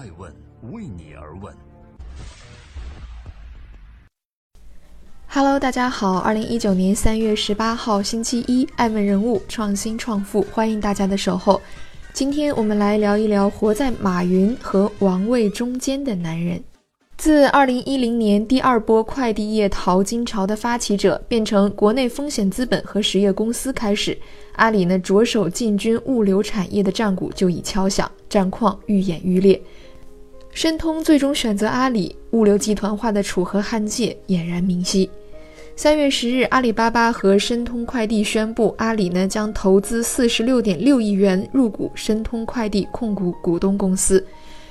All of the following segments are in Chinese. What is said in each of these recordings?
爱问为你而问。Hello，大家好，二零一九年三月十八号星期一，爱问人物创新创富，欢迎大家的守候。今天我们来聊一聊活在马云和王卫中间的男人。自二零一零年第二波快递业淘金潮的发起者变成国内风险资本和实业公司开始，阿里呢着手进军物流产业的战鼓就已敲响，战况愈演愈烈。申通最终选择阿里，物流集团化的楚河汉界俨然明晰。三月十日，阿里巴巴和申通快递宣布，阿里呢将投资四十六点六亿元入股申通快递控股股东公司。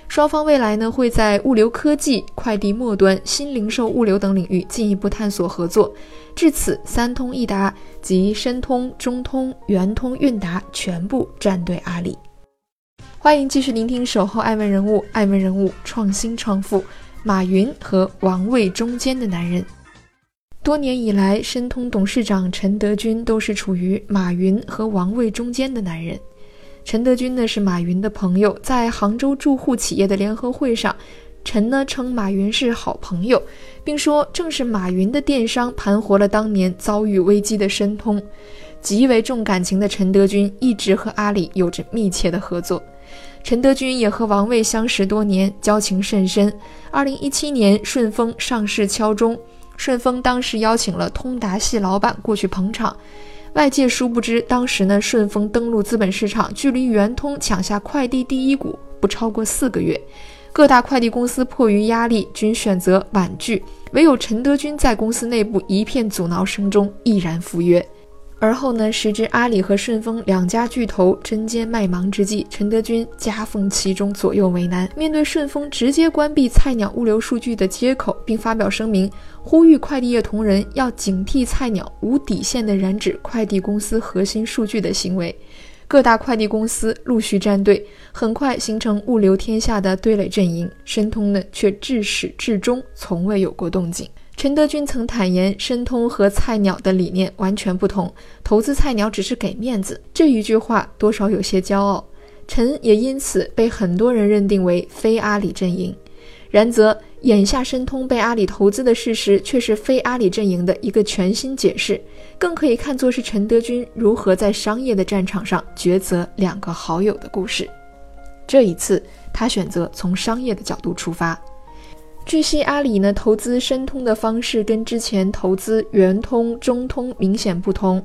双方未来呢会在物流科技、快递末端、新零售物流等领域进一步探索合作。至此，三通一达及申通、中通、圆通、韵达全部站队阿里。欢迎继续聆听《守候爱问人物》，爱问人物创新创富，马云和王卫中间的男人。多年以来，申通董事长陈德军都是处于马云和王卫中间的男人。陈德军呢是马云的朋友，在杭州住户企业的联合会上，陈呢称马云是好朋友，并说正是马云的电商盘活了当年遭遇危机的申通。极为重感情的陈德军一直和阿里有着密切的合作。陈德军也和王卫相识多年，交情甚深。二零一七年，顺丰上市敲钟。顺丰当时邀请了通达系老板过去捧场，外界殊不知，当时呢，顺丰登陆资本市场，距离圆通抢下快递第一股不超过四个月，各大快递公司迫于压力，均选择婉拒，唯有陈德军在公司内部一片阻挠声中毅然赴约。而后呢，时值阿里和顺丰两家巨头针尖麦芒之际，陈德军夹缝其中，左右为难。面对顺丰直接关闭菜鸟物流数据的接口，并发表声明，呼吁快递业同仁要警惕菜鸟无底线的染指快递公司核心数据的行为，各大快递公司陆续站队，很快形成物流天下的对垒阵营。申通呢，却至始至终从未有过动静。陈德军曾坦言，申通和菜鸟的理念完全不同，投资菜鸟只是给面子。这一句话多少有些骄傲，陈也因此被很多人认定为非阿里阵营。然则，眼下申通被阿里投资的事实，却是非阿里阵营的一个全新解释，更可以看作是陈德军如何在商业的战场上抉择两个好友的故事。这一次，他选择从商业的角度出发。据悉，阿里呢投资申通的方式跟之前投资圆通、中通明显不同。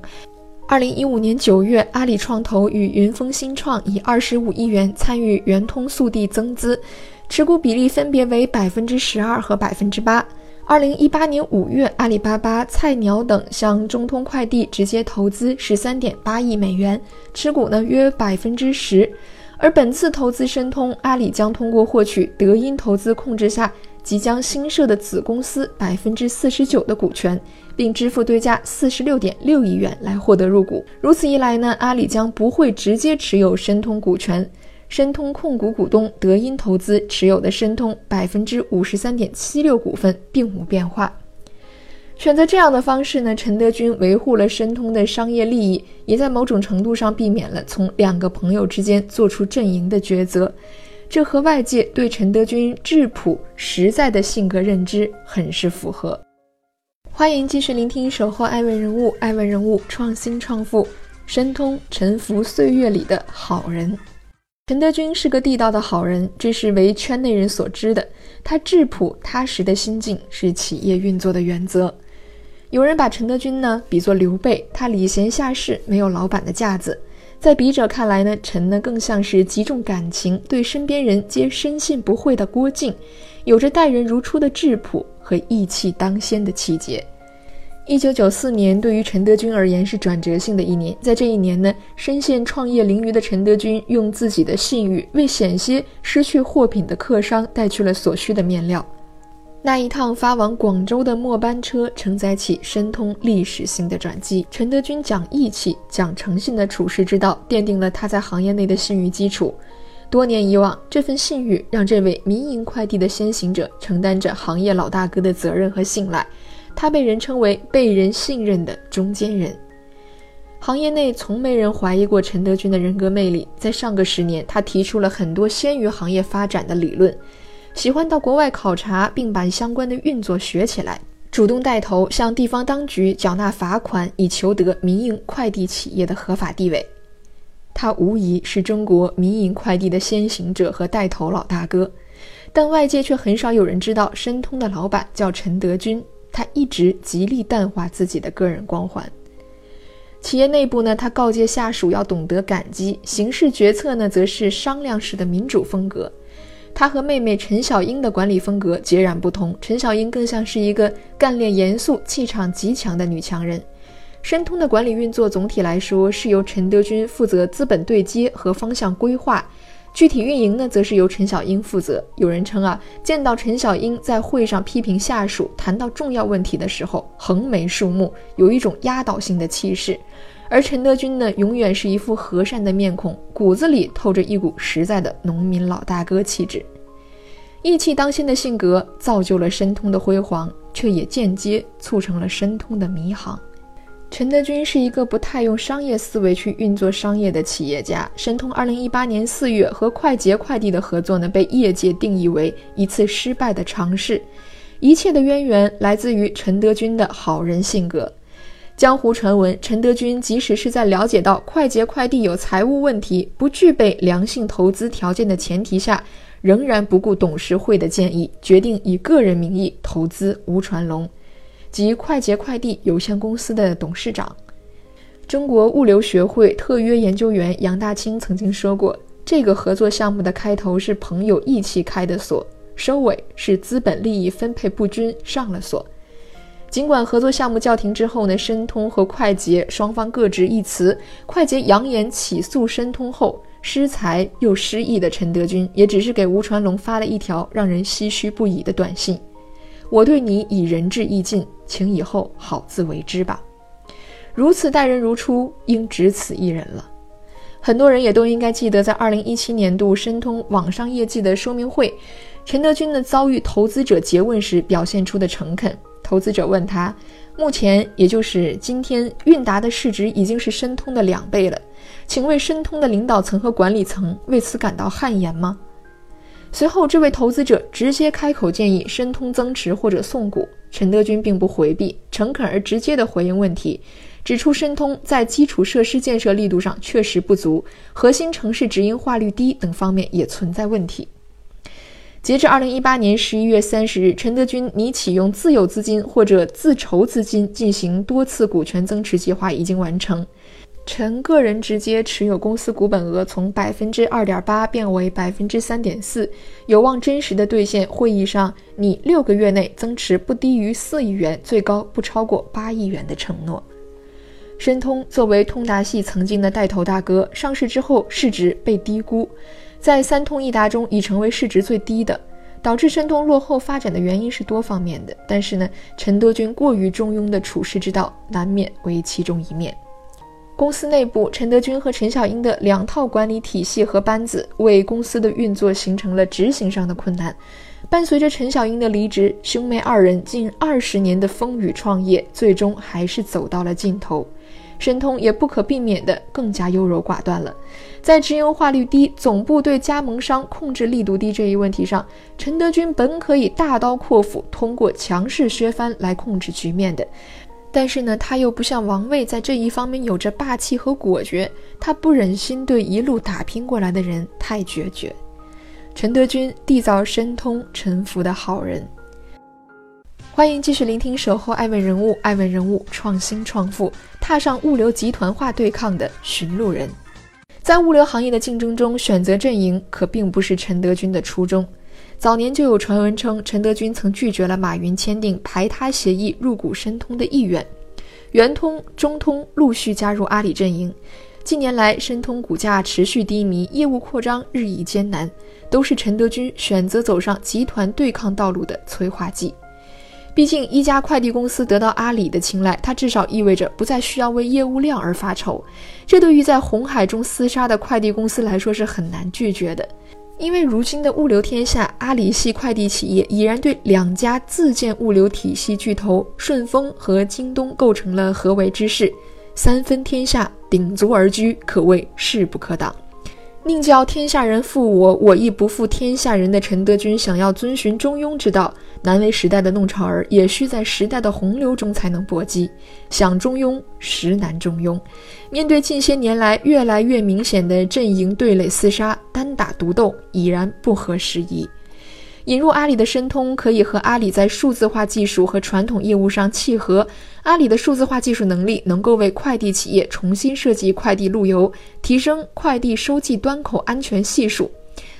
二零一五年九月，阿里创投与云峰新创以二十五亿元参与圆通速递增资，持股比例分别为百分之十二和百分之八。二零一八年五月，阿里巴巴、菜鸟等向中通快递直接投资十三点八亿美元，持股呢约百分之十。而本次投资申通，阿里将通过获取德音投资控制下。即将新设的子公司百分之四十九的股权，并支付对价四十六点六亿元来获得入股。如此一来呢，阿里将不会直接持有申通股权，申通控股股东德音投资持有的申通百分之五十三点七六股份并无变化。选择这样的方式呢，陈德军维护了申通的商业利益，也在某种程度上避免了从两个朋友之间做出阵营的抉择。这和外界对陈德军质朴实在的性格认知很是符合。欢迎继续聆听《守候爱问人物》，爱问人物创新创富，申通沉浮岁月里的好人。陈德军是个地道的好人，这是为圈内人所知的。他质朴踏实的心境是企业运作的原则。有人把陈德军呢比作刘备，他礼贤下士，没有老板的架子。在笔者看来呢，陈呢更像是极重感情、对身边人皆深信不讳的郭靖，有着待人如初的质朴和义气当先的气节。一九九四年对于陈德军而言是转折性的一年，在这一年呢，深陷创业囹圄的陈德军用自己的信誉为险些失去货品的客商带去了所需的面料。那一趟发往广州的末班车，承载起申通历史性的转机。陈德军讲义气、讲诚信的处事之道，奠定了他在行业内的信誉基础。多年以往，这份信誉让这位民营快递的先行者承担着行业老大哥的责任和信赖。他被人称为被人信任的中间人。行业内从没人怀疑过陈德军的人格魅力。在上个十年，他提出了很多先于行业发展的理论，喜欢到国外考察，并把相关的运作学起来，主动带头向地方当局缴纳罚款，以求得民营快递企业的合法地位。他无疑是中国民营快递的先行者和带头老大哥，但外界却很少有人知道，申通的老板叫陈德军，他一直极力淡化自己的个人光环。企业内部呢，他告诫下属要懂得感激；行事决策呢，则是商量式的民主风格。他和妹妹陈小英的管理风格截然不同。陈小英更像是一个干练严肃、气场极强的女强人。申通的管理运作总体来说是由陈德军负责资本对接和方向规划。具体运营呢，则是由陈小英负责。有人称啊，见到陈小英在会上批评下属，谈到重要问题的时候，横眉竖目，有一种压倒性的气势；而陈德军呢，永远是一副和善的面孔，骨子里透着一股实在的农民老大哥气质。义气当先的性格造就了申通的辉煌，却也间接促成了申通的迷航。陈德军是一个不太用商业思维去运作商业的企业家。申通二零一八年四月和快捷快递的合作呢，被业界定义为一次失败的尝试。一切的渊源来自于陈德军的好人性格。江湖传闻，陈德军即使是在了解到快捷快递有财务问题、不具备良性投资条件的前提下，仍然不顾董事会的建议，决定以个人名义投资吴传龙。及快捷快递有限公司的董事长，中国物流学会特约研究员杨大清曾经说过：“这个合作项目的开头是朋友义气开的锁，收尾是资本利益分配不均上了锁。”尽管合作项目叫停之后呢，申通和快捷双方各执一词，快捷扬言起诉申通后，失财又失意的陈德军也只是给吴传龙发了一条让人唏嘘不已的短信。我对你已仁至义尽，请以后好自为之吧。如此待人如初，应只此一人了。很多人也都应该记得，在二零一七年度申通网上业绩的说明会，陈德军呢遭遇投资者诘问时表现出的诚恳。投资者问他，目前也就是今天，韵达的市值已经是申通的两倍了，请问申通的领导层和管理层为此感到汗颜吗？随后，这位投资者直接开口建议申通增持或者送股。陈德军并不回避，诚恳而直接地回应问题，指出申通在基础设施建设力度上确实不足，核心城市直营化率低等方面也存在问题。截至二零一八年十一月三十日，陈德军拟启用自有资金或者自筹资金进行多次股权增持计划已经完成。陈个人直接持有公司股本额从百分之二点八变为百分之三点四，有望真实的兑现会议上拟六个月内增持不低于四亿元，最高不超过八亿元的承诺。申通作为通达系曾经的带头大哥，上市之后市值被低估，在三通一达中已成为市值最低的，导致申通落后发展的原因是多方面的。但是呢，陈德军过于中庸的处事之道，难免为其中一面。公司内部，陈德军和陈小英的两套管理体系和班子，为公司的运作形成了执行上的困难。伴随着陈小英的离职，兄妹二人近二十年的风雨创业，最终还是走到了尽头。申通也不可避免的更加优柔寡断了。在直营化率低、总部对加盟商控制力度低这一问题上，陈德军本可以大刀阔斧，通过强势削藩来控制局面的。但是呢，他又不像王卫在这一方面有着霸气和果决，他不忍心对一路打拼过来的人太决绝。陈德军缔造申通沉浮的好人。欢迎继续聆听《守候爱问人物》，爱问人物创新创富，踏上物流集团化对抗的寻路人。在物流行业的竞争中，选择阵营可并不是陈德军的初衷。早年就有传闻称，陈德军曾拒绝了马云签订排他协议入股申通的意愿。圆通、中通陆续加入阿里阵营。近年来，申通股价持续低迷，业务扩张日益艰难，都是陈德军选择走上集团对抗道路的催化剂。毕竟，一家快递公司得到阿里的青睐，它至少意味着不再需要为业务量而发愁。这对于在红海中厮杀的快递公司来说是很难拒绝的。因为如今的物流天下，阿里系快递企业已然对两家自建物流体系巨头顺丰和京东构成了合围之势。三分天下，鼎足而居，可谓势不可挡。宁叫天下人负我，我亦不负天下人的陈德军，想要遵循中庸之道，难为时代的弄潮儿，也需在时代的洪流中才能搏击。想中庸，实难中庸。面对近些年来越来越明显的阵营对垒厮杀、单打独斗，已然不合时宜。引入阿里的申通，可以和阿里在数字化技术和传统业务上契合。阿里的数字化技术能力能够为快递企业重新设计快递路由，提升快递收寄端口安全系数。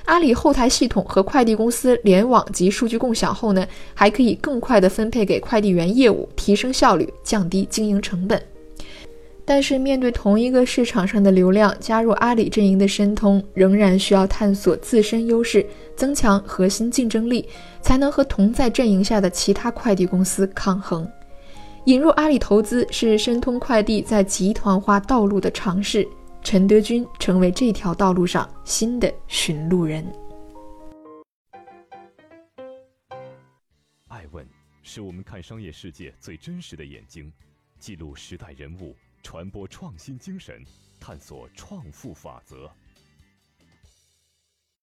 阿里后台系统和快递公司联网及数据共享后呢，还可以更快地分配给快递员业务，提升效率，降低经营成本。但是，面对同一个市场上的流量，加入阿里阵营的申通仍然需要探索自身优势，增强核心竞争力，才能和同在阵营下的其他快递公司抗衡。引入阿里投资是申通快递在集团化道路的尝试，陈德军成为这条道路上新的寻路人。爱问是我们看商业世界最真实的眼睛，记录时代人物。传播创新精神，探索创富法则。